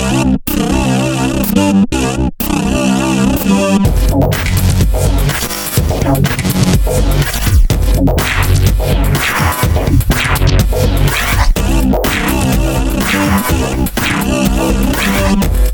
Bye. Oh,